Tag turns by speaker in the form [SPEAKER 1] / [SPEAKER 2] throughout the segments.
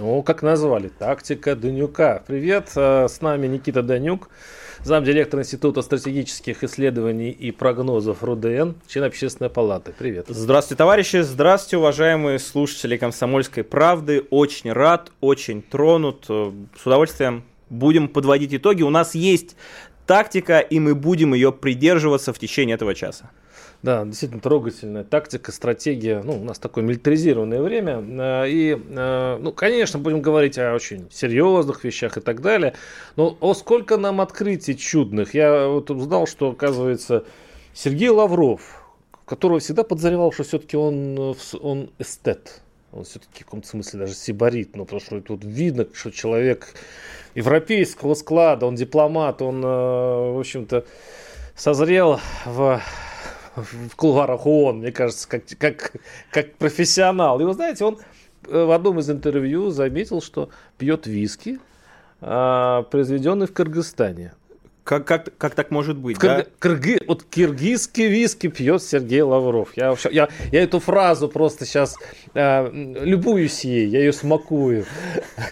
[SPEAKER 1] Ну, как назвали, тактика Данюка. Привет, э, с нами Никита Данюк, замдиректор Института стратегических исследований и прогнозов РУДН, член Общественной палаты. Привет.
[SPEAKER 2] Здравствуйте, товарищи, здравствуйте, уважаемые слушатели «Комсомольской правды». Очень рад, очень тронут. Э, с удовольствием будем подводить итоги. У нас есть тактика, и мы будем ее придерживаться в течение этого часа.
[SPEAKER 1] Да, действительно трогательная тактика, стратегия. Ну, у нас такое милитаризированное время. Э, и, э, ну, конечно, будем говорить о очень серьезных вещах и так далее. Но о сколько нам открытий чудных. Я вот узнал, что, оказывается, Сергей Лавров, которого всегда подозревал, что все-таки он, он эстет. Он все-таки в каком-то смысле даже сибарит. Ну, потому что тут видно, что человек европейского склада, он дипломат, он, э, в общем-то, созрел в в кулуарах ООН, мне кажется, как, как, как профессионал. И вы знаете, он э, в одном из интервью заметил, что пьет виски, а, произведенный в Кыргызстане.
[SPEAKER 2] Как, как, как так может быть?
[SPEAKER 1] В да? Кыргы, вот киргизский виски пьет Сергей Лавров. Я, я, я эту фразу просто сейчас э, любуюсь ей, я ее смакую.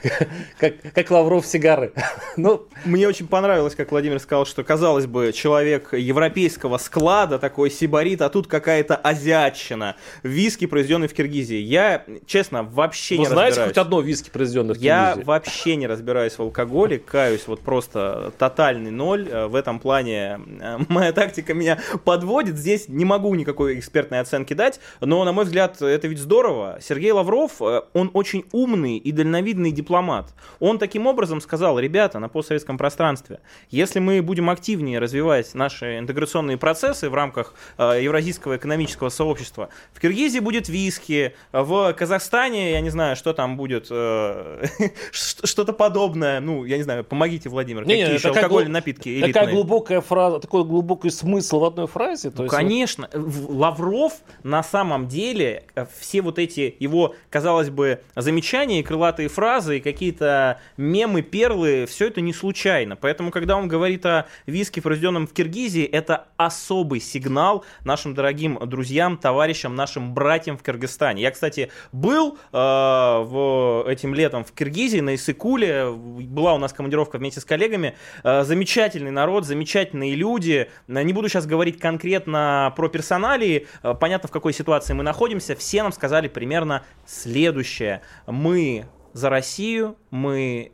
[SPEAKER 1] как, как Лавров сигары.
[SPEAKER 2] ну, Мне очень понравилось, как Владимир сказал, что, казалось бы, человек европейского склада, такой сибарит, а тут какая-то азиатчина. Виски, произведенный в Киргизии. Я, честно, вообще Вы не
[SPEAKER 1] знаете
[SPEAKER 2] разбираюсь.
[SPEAKER 1] хоть одно виски, произведенное в
[SPEAKER 2] Киргизии? Я вообще не разбираюсь в алкоголе, каюсь, вот просто тотальный ноль. Э, в этом плане э, моя тактика меня подводит. Здесь не могу никакой экспертной оценки дать, но, на мой взгляд, это ведь здорово. Сергей Лавров, э, он очень умный и дальновидный дипломат. Он таким образом сказал, ребята, на постсоветском пространстве, если мы будем активнее развивать наши интеграционные процессы в рамках Евразийского экономического сообщества, в Киргизии будет виски, в Казахстане, я не знаю, что там будет, что-то подобное, ну, я не знаю, помогите, Владимир,
[SPEAKER 1] какие еще алкогольные напитки элитные. Такая глубокая фраза, такой глубокий смысл в одной фразе.
[SPEAKER 2] То ну, есть конечно. Вот... Лавров на самом деле, э, все вот эти его, казалось бы, замечания, крылатые фразы, и какие-то мемы, перлы, все это не случайно. Поэтому, когда он говорит о виске, произведенном в Киргизии, это особый сигнал нашим дорогим друзьям, товарищам, нашим братьям в Кыргызстане. Я, кстати, был э, в, этим летом в Киргизии, на Исыкуле, была у нас командировка вместе с коллегами, э, замечательный замечательный народ, замечательные люди. Не буду сейчас говорить конкретно про персоналии, э, понятно, в какой ситуации мы находимся. Все нам сказали примерно следующее. Мы за Россию, мы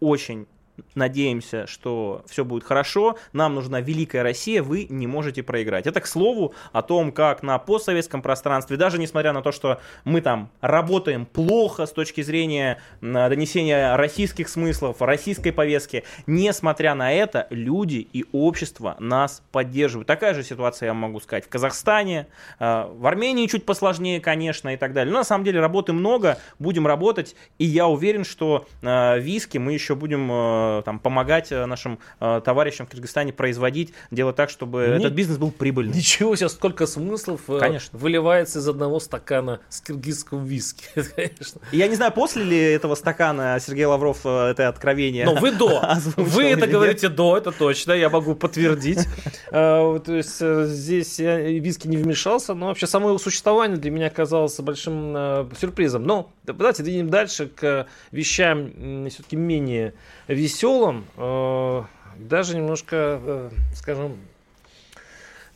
[SPEAKER 2] очень надеемся, что все будет хорошо, нам нужна великая Россия, вы не можете проиграть. Это, к слову, о том, как на постсоветском пространстве, даже несмотря на то, что мы там работаем плохо с точки зрения донесения российских смыслов, российской повестки, несмотря на это, люди и общество нас поддерживают. Такая же ситуация, я могу сказать, в Казахстане, э, в Армении чуть посложнее, конечно, и так далее. Но на самом деле работы много, будем работать, и я уверен, что э, виски мы еще будем э, там, помогать э, нашим э, товарищам в Кыргызстане производить, делать так, чтобы Не, этот бизнес был прибыльным.
[SPEAKER 1] Ничего себе, сколько смыслов Конечно. выливается из одного стакана с киргизского виски.
[SPEAKER 2] Конечно. Я не знаю, после ли этого стакана Сергей Лавров это откровение
[SPEAKER 1] Но вы до. Вы это говорите до, это точно, я могу подтвердить. То есть здесь виски не вмешался, но вообще само его существование для меня оказалось большим сюрпризом. Но давайте двинем дальше к вещам все-таки менее веселым веселым, э, даже немножко, э, скажем,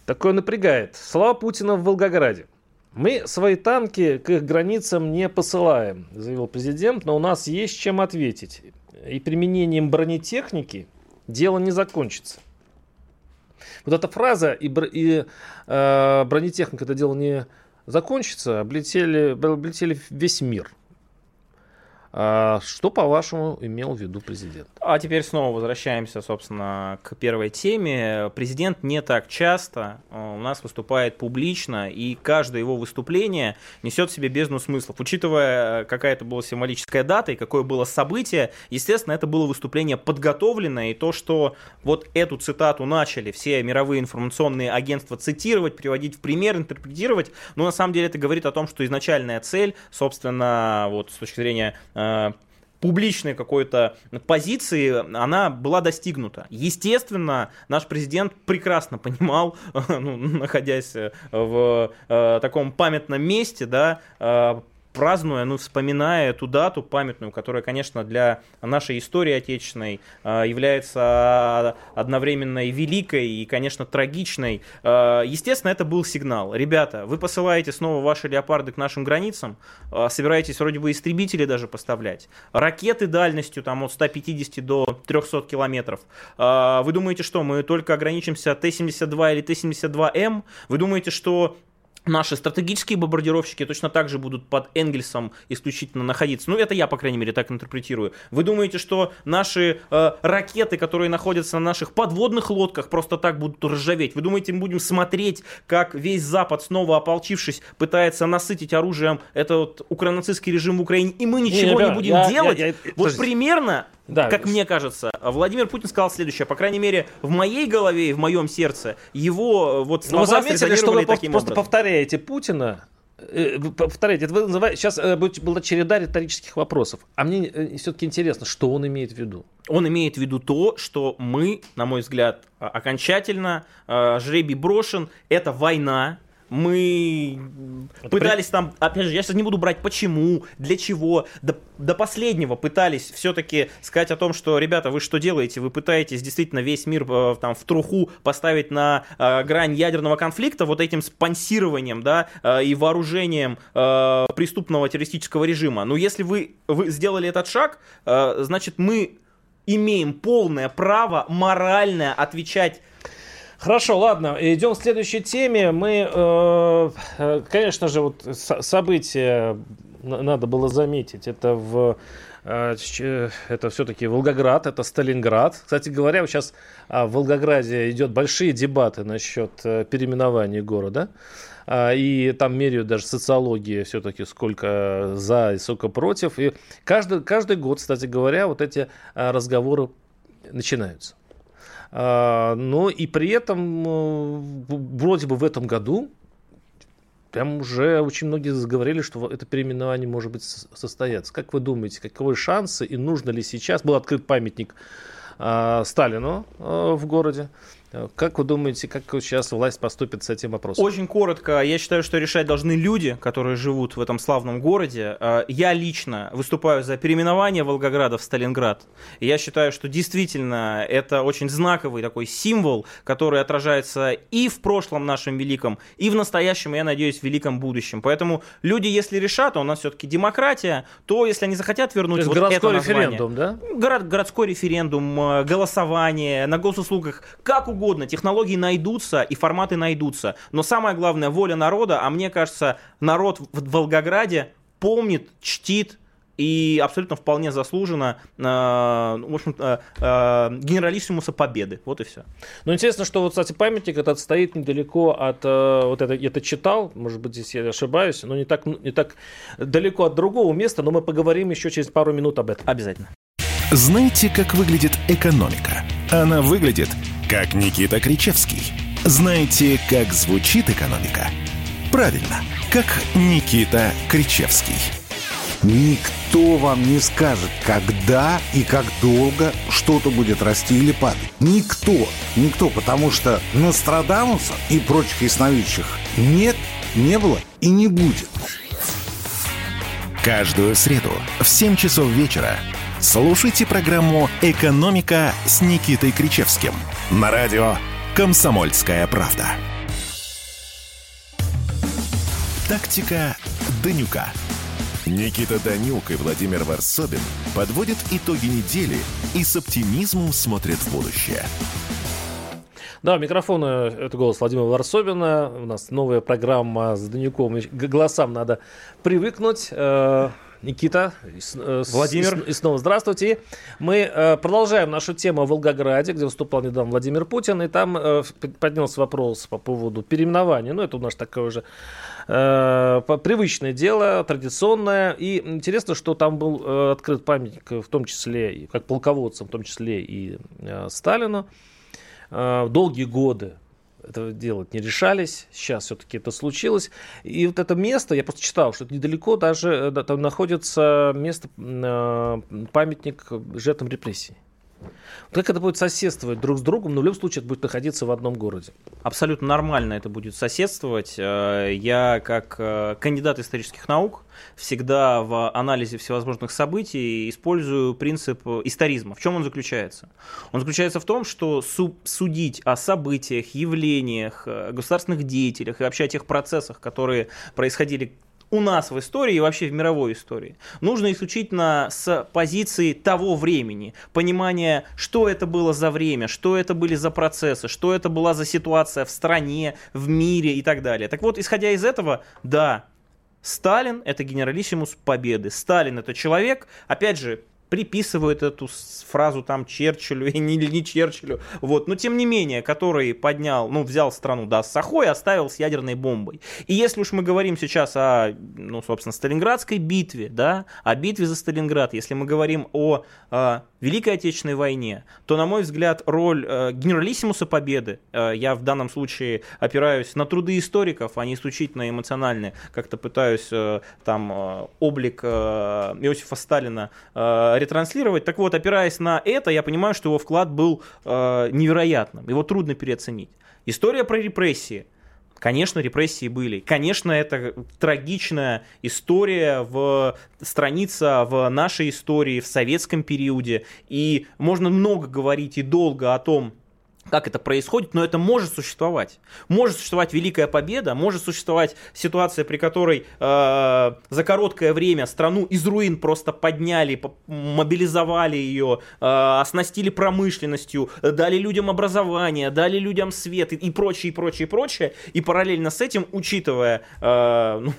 [SPEAKER 1] такое напрягает. Слова Путина в Волгограде. Мы свои танки к их границам не посылаем, заявил президент, но у нас есть чем ответить. И применением бронетехники дело не закончится. Вот эта фраза и, и э, бронетехника это дело не закончится, облетели, облетели весь мир. А что, по-вашему, имел в виду президент?
[SPEAKER 2] А теперь снова возвращаемся, собственно, к первой теме. Президент не так часто э, у нас выступает публично, и каждое его выступление несет в себе бездну смыслов. Учитывая, какая это была символическая дата и какое было событие, естественно, это было выступление подготовленное, и то, что вот эту цитату начали все мировые информационные агентства цитировать, приводить в пример, интерпретировать, ну, на самом деле это говорит о том, что изначальная цель, собственно, вот с точки зрения Э, публичной какой-то позиции, она была достигнута. Естественно, наш президент прекрасно понимал, ну, находясь в э, таком памятном месте, да, э, празднуя, ну, вспоминая эту дату памятную, которая, конечно, для нашей истории отечественной э, является одновременно и великой, и, конечно, трагичной. Э, естественно, это был сигнал. Ребята, вы посылаете снова ваши леопарды к нашим границам, э, собираетесь вроде бы истребители даже поставлять, ракеты дальностью там от 150 до 300 километров. Вы думаете, что мы только ограничимся Т-72 или Т-72М? Вы думаете, что Наши стратегические бомбардировщики точно так же будут под Энгельсом исключительно находиться. Ну, это я, по крайней мере, так интерпретирую. Вы думаете, что наши э, ракеты, которые находятся на наших подводных лодках, просто так будут ржаветь? Вы думаете, мы будем смотреть, как весь Запад, снова ополчившись, пытается насытить оружием этот укранацистский режим в Украине, и мы ничего не, не, не будем я, делать? Я, я, я, вот примерно да. Как мне кажется, Владимир Путин сказал следующее. По крайней мере, в моей голове и в моем сердце его э, вот
[SPEAKER 1] слова Но вы заметили, что вы просто образом. повторяете Путина, э, повторяйте, это вы называете, сейчас э, была череда риторических вопросов. А мне все-таки интересно, что он имеет в виду?
[SPEAKER 2] Он имеет в виду то, что мы, на мой взгляд, окончательно жребий брошен. Это война, мы Это пытались при... там, опять же, я сейчас не буду брать почему, для чего, до, до последнего пытались все-таки сказать о том, что, ребята, вы что делаете? Вы пытаетесь действительно весь мир э, там в труху поставить на э, грань ядерного конфликта вот этим спонсированием, да, э, и вооружением э, преступного террористического режима. Но если вы, вы сделали этот шаг, э, значит, мы имеем полное право моральное отвечать
[SPEAKER 1] Хорошо, ладно, идем к следующей теме. Мы, э, э конечно же, вот события надо было заметить. Это в э, это все-таки Волгоград, это Сталинград. Кстати говоря, сейчас а, в Волгограде идет большие дебаты насчет переименования города. А, и там меряют даже социологии все-таки, сколько за и сколько против. И каждый, каждый год, кстати говоря, вот эти а, разговоры начинаются. А, но и при этом э, вроде бы в этом году прям уже очень многие заговорили, что это переименование может быть состояться. Как вы думаете, каковы шансы и нужно ли сейчас? Был открыт памятник а, Сталину а, в городе. Как вы думаете, как сейчас власть поступит с этим вопросом?
[SPEAKER 2] Очень коротко. Я считаю, что решать должны люди, которые живут в этом славном городе. А, я лично выступаю за переименование Волгограда в Сталинград. Я считаю, что действительно это очень знаковый такой символ, который отражается и в прошлом нашем великом, и в настоящем, я надеюсь, в великом будущем. Поэтому люди, если решат, а у нас все-таки демократия, то если они захотят вернуть вот
[SPEAKER 1] городской
[SPEAKER 2] это
[SPEAKER 1] название, референдум, да?
[SPEAKER 2] Город, городской референдум, э, голосование на госуслугах, как угодно угодно, технологии найдутся и форматы найдутся. Но самое главное, воля народа, а мне кажется, народ в Волгограде помнит, чтит и абсолютно вполне заслуженно, э, в общем, э, э, генералиссимуса победы. Вот и все.
[SPEAKER 1] Ну, интересно, что вот, кстати, памятник этот стоит недалеко от, э, вот это, я это читал, может быть, здесь я ошибаюсь, но не так, не так далеко от другого места, но мы поговорим еще через пару минут об этом.
[SPEAKER 2] Обязательно.
[SPEAKER 3] Знаете, как выглядит экономика? Она выглядит как Никита Кричевский. Знаете, как звучит экономика? Правильно, как Никита Кричевский.
[SPEAKER 4] Никто вам не скажет, когда и как долго что-то будет расти или падать. Никто. Никто, потому что Нострадамуса и прочих ясновидящих нет, не было и не будет.
[SPEAKER 3] Каждую среду в 7 часов вечера Слушайте программу «Экономика» с Никитой Кричевским на радио «Комсомольская правда». Тактика Данюка. Никита Данюк и Владимир Варсобин подводят итоги недели и с оптимизмом смотрят в будущее.
[SPEAKER 1] Да, микрофон это голос Владимира Варсобина. У нас новая программа с Данюком. К голосам надо привыкнуть. Никита, э, Владимир. И, снова здравствуйте. Мы э, продолжаем нашу тему о Волгограде, где выступал недавно Владимир Путин, и там э, поднялся вопрос по поводу переименования. Ну, это у нас такое уже привычное дело, традиционное. И интересно, что там был открыт памятник, в том числе, как полководцам, в том числе и Сталину. Долгие годы этого делать не решались. Сейчас все-таки это случилось. И вот это место, я просто читал, что это недалеко даже э, там находится место, э, памятник жертвам репрессий. Как это будет соседствовать друг с другом, но в любом случае это будет находиться в одном городе?
[SPEAKER 2] Абсолютно нормально это будет соседствовать. Э, я, как э, кандидат исторических наук, всегда в анализе всевозможных событий использую принцип историзма. В чем он заключается? Он заключается в том, что судить о событиях, явлениях, э, государственных деятелях и вообще о тех процессах, которые происходили у нас в истории и вообще в мировой истории. Нужно исключительно с позиции того времени, понимания, что это было за время, что это были за процессы, что это была за ситуация в стране, в мире и так далее. Так вот, исходя из этого, да, Сталин это генералиссимус победы. Сталин это человек, опять же, приписывают эту фразу там Черчиллю или не, не Черчиллю, вот, но тем не менее, который поднял, ну, взял страну, да, с Сахой, оставил с ядерной бомбой. И если уж мы говорим сейчас о, ну, собственно, Сталинградской битве, да, о битве за Сталинград, если мы говорим о, о Великой Отечественной войне, то, на мой взгляд, роль э, генералиссимуса победы, э, я в данном случае опираюсь на труды историков, а не исключительно эмоциональные, как-то пытаюсь э, там э, облик э, Иосифа Сталина э, ретранслировать. Так вот, опираясь на это, я понимаю, что его вклад был э, невероятным, его трудно переоценить. История про репрессии – Конечно, репрессии были. Конечно, это трагичная история в страница в нашей истории, в советском периоде. И можно много говорить и долго о том, как это происходит, но это может существовать. Может существовать великая победа, может существовать ситуация, при которой э, за короткое время страну из руин просто подняли, мобилизовали ее, э, оснастили промышленностью, дали людям образование, дали людям свет и, и прочее, и прочее, и прочее. И параллельно с этим, учитывая э, ну,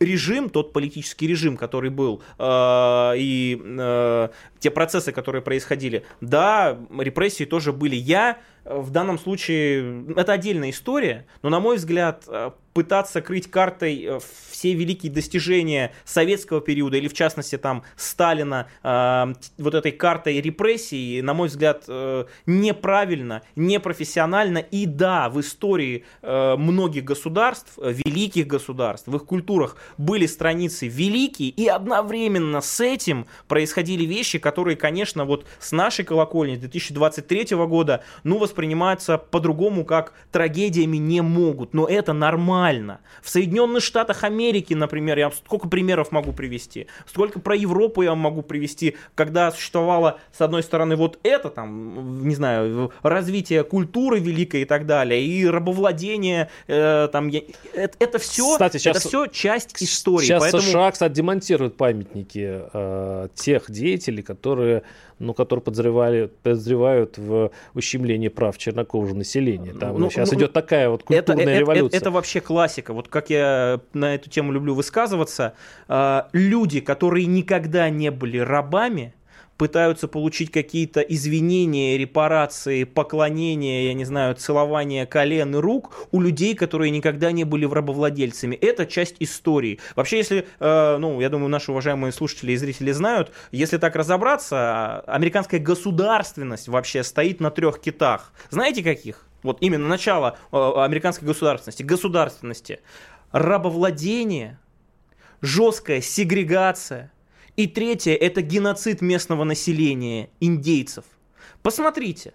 [SPEAKER 2] режим, тот политический режим, который был, э, и э, те процессы, которые происходили, да, репрессии тоже были. Я в данном случае, это отдельная история, но, на мой взгляд, э, пытаться крыть картой э, все великие достижения советского периода или в частности там Сталина э, вот этой картой репрессий, на мой взгляд, э, неправильно, непрофессионально. И да, в истории э, многих государств, великих государств, в их культурах были страницы великие и одновременно с этим происходили вещи, которые, конечно, вот с нашей колокольни 2023 года, ну, воспринимаются по-другому, как трагедиями не могут, но это нормально нормально. В Соединенных Штатах Америки, например, я сколько примеров могу привести, сколько про Европу я могу привести, когда существовало, с одной стороны, вот это, там, не знаю, развитие культуры великой и так далее, и рабовладение, э, там, я, это, это все, Кстати, сейчас, это все часть истории.
[SPEAKER 1] Сейчас поэтому... США, кстати, демонтирует памятники э, тех деятелей, которые ну, которые подозревали, подозревают в ущемлении прав чернокожего населения. Там ну, сейчас ну, идет такая вот культурная
[SPEAKER 2] это,
[SPEAKER 1] революция.
[SPEAKER 2] Это, это, вообще классика. Вот как я на эту тему люблю высказываться, э, люди, которые никогда не были рабами, пытаются получить какие-то извинения, репарации, поклонения, я не знаю, целование колен и рук у людей, которые никогда не были рабовладельцами. Это часть истории. Вообще, если, э, ну, я думаю, наши уважаемые слушатели и зрители знают, если так разобраться, американская государственность вообще стоит на трех китах. Знаете каких? Вот именно начало э, американской государственности. Государственности. Рабовладение, жесткая сегрегация – и третье – это геноцид местного населения, индейцев. Посмотрите,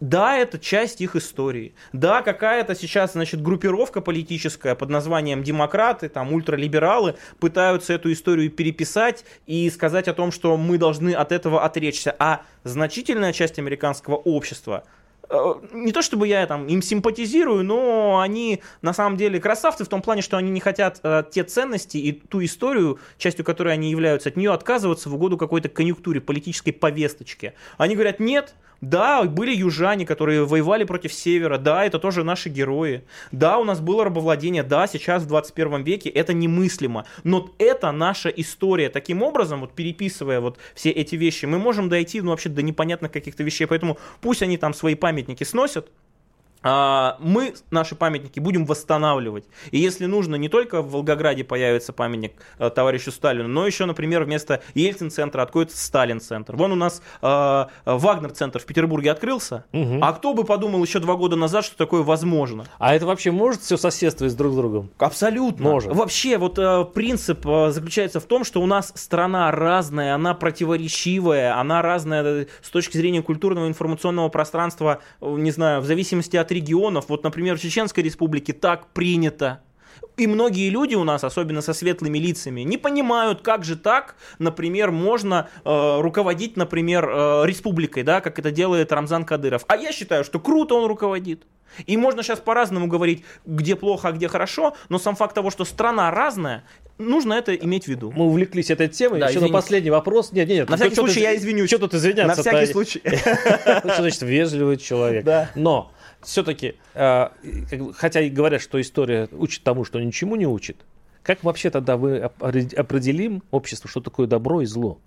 [SPEAKER 2] да, это часть их истории. Да, какая-то сейчас, значит, группировка политическая под названием демократы, там, ультралибералы пытаются эту историю переписать и сказать о том, что мы должны от этого отречься. А значительная часть американского общества не то чтобы я там им симпатизирую, но они на самом деле красавцы в том плане, что они не хотят э, те ценности и ту историю, частью которой они являются, от нее отказываться в угоду какой-то конъюнктуре, политической повесточке. Они говорят, нет, Да, были южане, которые воевали против севера. Да, это тоже наши герои. Да, у нас было рабовладение. Да, сейчас в 21 веке это немыслимо. Но это наша история. Таким образом, вот переписывая вот все эти вещи, мы можем дойти, ну, вообще до непонятных каких-то вещей. Поэтому пусть они там свои памятники сносят, мы наши памятники будем восстанавливать. И если нужно, не только в Волгограде появится памятник э, товарищу Сталину, но еще, например, вместо Ельцин-центра откроется Сталин-центр. Вон у нас э, Вагнер-центр в Петербурге открылся, угу. а кто бы подумал еще два года назад, что такое возможно?
[SPEAKER 1] А это вообще может все соседствовать друг с другом?
[SPEAKER 2] Абсолютно.
[SPEAKER 1] Может.
[SPEAKER 2] Вообще, вот э, принцип э, заключается в том, что у нас страна разная, она противоречивая, она разная с точки зрения культурного информационного пространства, не знаю, в зависимости от регионов, вот, например, в Чеченской республике так принято. И многие люди у нас, особенно со светлыми лицами, не понимают, как же так, например, можно э, руководить, например, э, республикой, да, как это делает Рамзан Кадыров. А я считаю, что круто он руководит. И можно сейчас по-разному говорить, где плохо, а где хорошо, но сам факт того, что страна разная, нужно это иметь в виду.
[SPEAKER 1] Мы увлеклись этой темой. Да, Еще на последний вопрос. Нет, нет,
[SPEAKER 2] на всякий случай я извинюсь.
[SPEAKER 1] Что тут извиняться?
[SPEAKER 2] На всякий случай.
[SPEAKER 1] Что значит вежливый человек? Да. Но все-таки, э, хотя и говорят, что история учит тому, что ничему не учит, как вообще тогда мы определим общество, что такое добро и зло?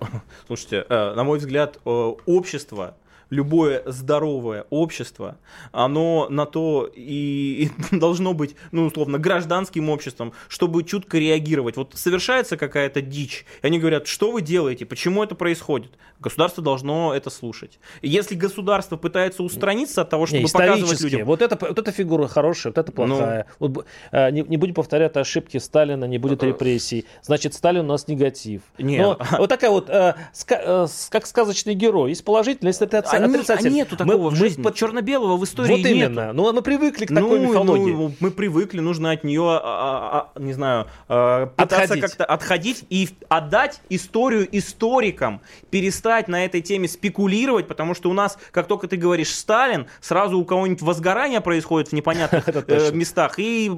[SPEAKER 2] Слушайте, э, на мой взгляд, общество любое здоровое общество, оно на то и, и должно быть, ну, условно, гражданским обществом, чтобы чутко реагировать. Вот совершается какая-то дичь, и они говорят, что вы делаете, почему это происходит? Государство должно это слушать. Если государство пытается устраниться от того, чтобы не, показывать людям...
[SPEAKER 1] Вот, это, вот эта фигура хорошая, вот это плохая. Ну, вот, а, не, не будем повторять ошибки Сталина, не будет репрессий. Значит, Сталин у нас негатив. Нет. Но, вот такая вот, а, ска, а, как сказочный герой. Есть положительный, есть отрицательный
[SPEAKER 2] а, отрицатель. А нету такого мы, в жизни. Под черно-белого в истории
[SPEAKER 1] Вот именно. Нету. Ну, мы привыкли к ну, такой мифологии. Ну,
[SPEAKER 2] мы привыкли, нужно от нее, а, а, а, не знаю, а, пытаться как-то отходить и отдать историю историкам, перестать на этой теме спекулировать, потому что у нас, как только ты говоришь Сталин, сразу у кого-нибудь возгорание происходит в непонятных э, местах, и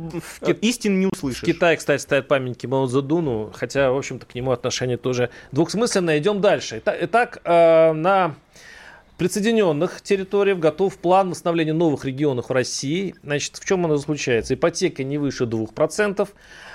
[SPEAKER 2] истин не услышишь. В
[SPEAKER 1] Китае, кстати, стоят памятники Мао Цзэдуну, хотя, в общем-то, к нему отношение тоже двухсмысленное. Идем дальше. Итак, э, на присоединенных территориях готов план восстановления новых регионов России. Значит, в чем оно заключается? Ипотека не выше 2%.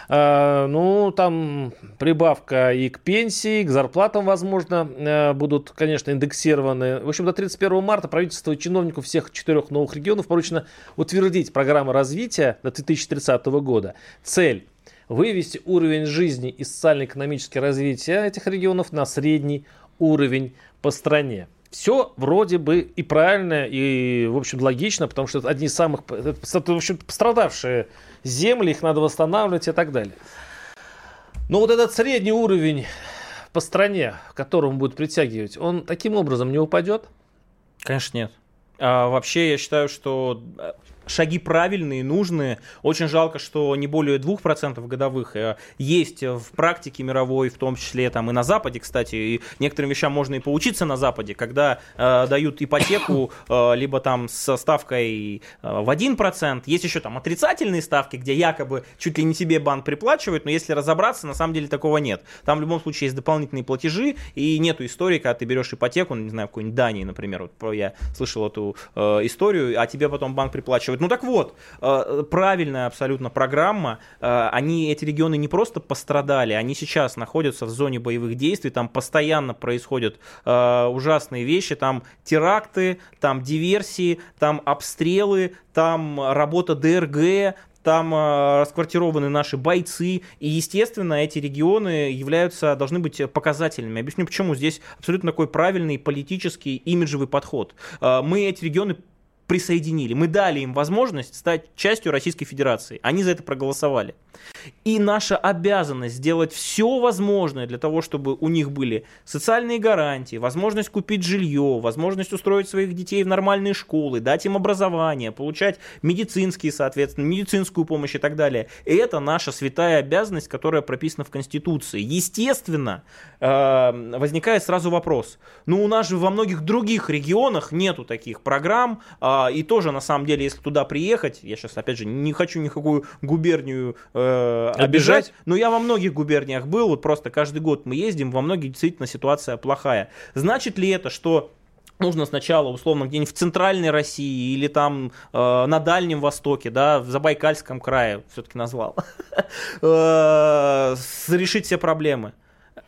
[SPEAKER 1] Э, ну, там прибавка и к пенсии, и к зарплатам, возможно, э, будут, конечно, индексированы. В общем, до 31 марта правительство и чиновников всех четырех новых регионов поручено утвердить программу развития до 2030 года. Цель вывести уровень жизни и социально-экономическое развитие этих регионов на средний уровень по стране все вроде бы и правильно, и, в общем, логично, потому что это одни из самых, в общем, пострадавшие земли, их надо восстанавливать и так далее. Но вот этот средний уровень по стране, к которому будет притягивать, он таким образом не упадет?
[SPEAKER 2] Конечно, нет. А, вообще, я считаю, что шаги правильные, нужные. Очень жалко, что не более 2% годовых э, есть в практике мировой, в том числе там и на Западе, кстати. И некоторым вещам можно и поучиться на Западе, когда э, дают ипотеку э, либо там со ставкой э, в 1%. Есть еще там отрицательные ставки, где якобы чуть ли не себе банк приплачивает, но если разобраться, на самом деле такого нет. Там в любом случае есть дополнительные платежи, и нету истории, когда ты берешь ипотеку, ну, не знаю, в какой-нибудь Дании, например, вот я слышал эту э, историю, а тебе потом банк приплачивает ну так вот, э, правильная абсолютно программа. Э, они, эти регионы не просто пострадали, они сейчас находятся в зоне боевых действий, там постоянно происходят э, ужасные вещи, там теракты, там диверсии, там обстрелы, там работа ДРГ, там расквартированы наши бойцы, и, естественно, эти регионы являются, должны быть показательными. Объясню почему. Здесь абсолютно такой правильный политический, имиджевый подход. Мы эти регионы присоединили. Мы дали им возможность стать частью Российской Федерации. Они за это проголосовали. И наша обязанность сделать все возможное для того, чтобы у них были социальные гарантии, возможность купить жилье, возможность устроить своих детей в нормальные школы, дать им образование, получать медицинские, соответственно, медицинскую помощь и так далее. И это наша святая обязанность, которая прописана в Конституции. Естественно, э, возникает сразу вопрос. Ну, у нас же во многих других регионах нету таких программ, а, и тоже, на самом деле, если туда приехать, я сейчас, опять же, не хочу никакую губернию э, обижать, но я во многих губерниях был, вот просто каждый год мы ездим, во многих действительно ситуация плохая. Значит ли это, что нужно сначала, условно, где-нибудь в центральной России или там э, на Дальнем Востоке, да, в Забайкальском крае, все-таки назвал, э, решить все проблемы.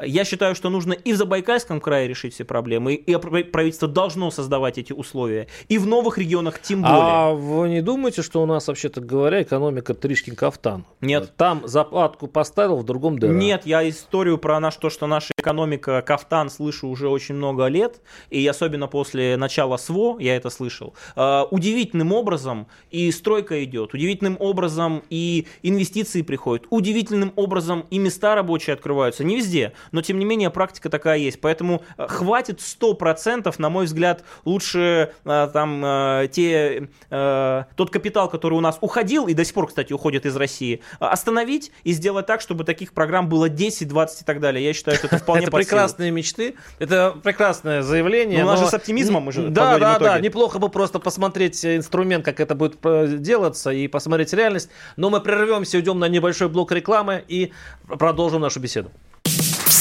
[SPEAKER 2] Я считаю, что нужно и в Забайкальском крае решить все проблемы, и правительство должно создавать эти условия, и в новых регионах тем более.
[SPEAKER 1] А вы не думаете, что у нас, вообще-то говоря, экономика Тришкин кафтан?
[SPEAKER 2] Нет.
[SPEAKER 1] Там заплатку поставил, в другом дыра.
[SPEAKER 2] Нет, я историю про наш, то, что наша экономика кафтан слышу уже очень много лет, и особенно после начала СВО я это слышал. Uh, удивительным образом и стройка идет, удивительным образом и инвестиции приходят, удивительным образом и места рабочие открываются. Не везде, но тем не менее практика такая есть. Поэтому э, хватит 100%, на мой взгляд, лучше э, там э, те, тот капитал, который у нас уходил и до сих пор, кстати, уходит из России, остановить и сделать так, чтобы таких программ было 10, 20 и так далее. Я считаю, что это вполне
[SPEAKER 1] Это прекрасные мечты, это прекрасное заявление.
[SPEAKER 2] У нас же с оптимизмом мы же
[SPEAKER 1] Да, да, да, неплохо бы просто посмотреть инструмент, как это будет делаться и посмотреть реальность. Но мы прервемся, уйдем на небольшой блок рекламы и продолжим нашу беседу.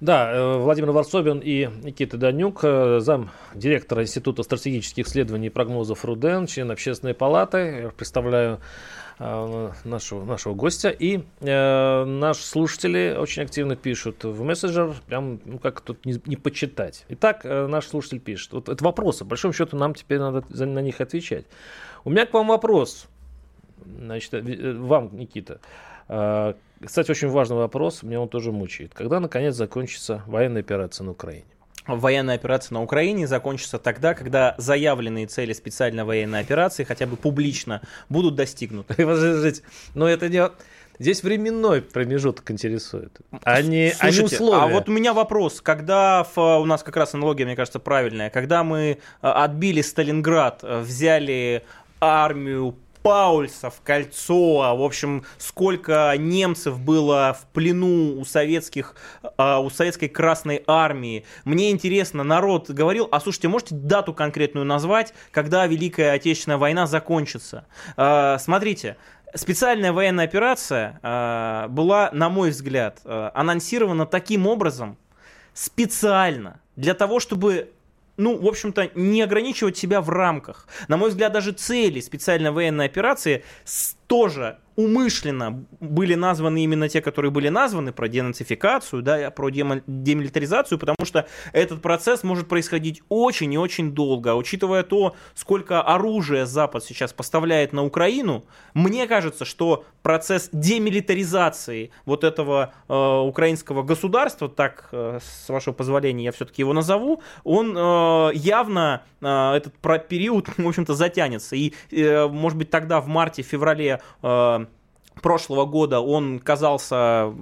[SPEAKER 1] Да, э, Владимир Варсобин и Никита Данюк, э, зам директора Института стратегических исследований и прогнозов РУДЕН, член Общественной палаты. Я представляю э, нашего, нашего гостя. И э, наши слушатели очень активно пишут в мессенджер, прям, ну как тут не, не почитать. Итак, э, наш слушатель пишет. Вот это вопросы, по большому счету нам теперь надо за, на них отвечать. У меня к вам вопрос. Значит, вам, Никита. Кстати, очень важный вопрос, меня он тоже мучает. Когда, наконец, закончится военная операция на Украине?
[SPEAKER 2] Военная операция на Украине закончится тогда, когда заявленные цели специальной военной операции хотя бы публично будут достигнуты.
[SPEAKER 1] Но это не... Здесь временной промежуток интересует, а не, Слушайте, а не условия.
[SPEAKER 2] А вот у меня вопрос. Когда в, у нас как раз аналогия, мне кажется, правильная. Когда мы а, отбили Сталинград, взяли армию Паульсов, Кольцо, в общем, сколько немцев было в плену у советских, а, у советской Красной Армии. Мне интересно, народ говорил, а слушайте, можете дату конкретную назвать, когда Великая Отечественная война закончится? А, смотрите, специальная военная операция а, была, на мой взгляд, анонсирована таким образом, специально, для того, чтобы ну, в общем-то, не ограничивать себя в рамках. На мой взгляд, даже цели специальной военной операции тоже умышленно были названы именно те, которые были названы, про денацификацию, да, про демилитаризацию, потому что этот процесс может происходить очень и очень долго. А учитывая то, сколько оружия Запад сейчас поставляет на Украину, мне кажется, что процесс демилитаризации вот этого э, украинского государства, так, э, с вашего позволения, я все-таки его назову, он э, явно, э, этот период, в общем-то, затянется. И, э, может быть, тогда в марте-феврале э, прошлого года он казался,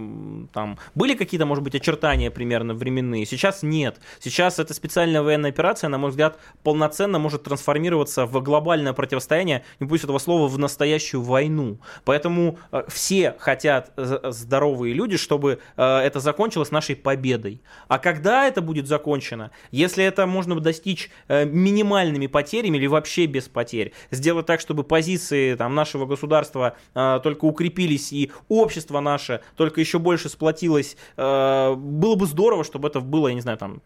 [SPEAKER 2] там, были какие-то, может быть, очертания примерно временные, сейчас нет. Сейчас эта специальная военная операция, на мой взгляд, полноценно может трансформироваться в глобальное противостояние, не пусть этого слова, в настоящую войну. Поэтому э, все хотят, здоровые люди, чтобы э, это закончилось нашей победой. А когда это будет закончено, если это можно достичь э, минимальными потерями или вообще без потерь, сделать так, чтобы позиции там, нашего государства только укрепились, укрепились и общество наше только еще больше сплотилось, э, было бы здорово, чтобы это было, я не знаю, там,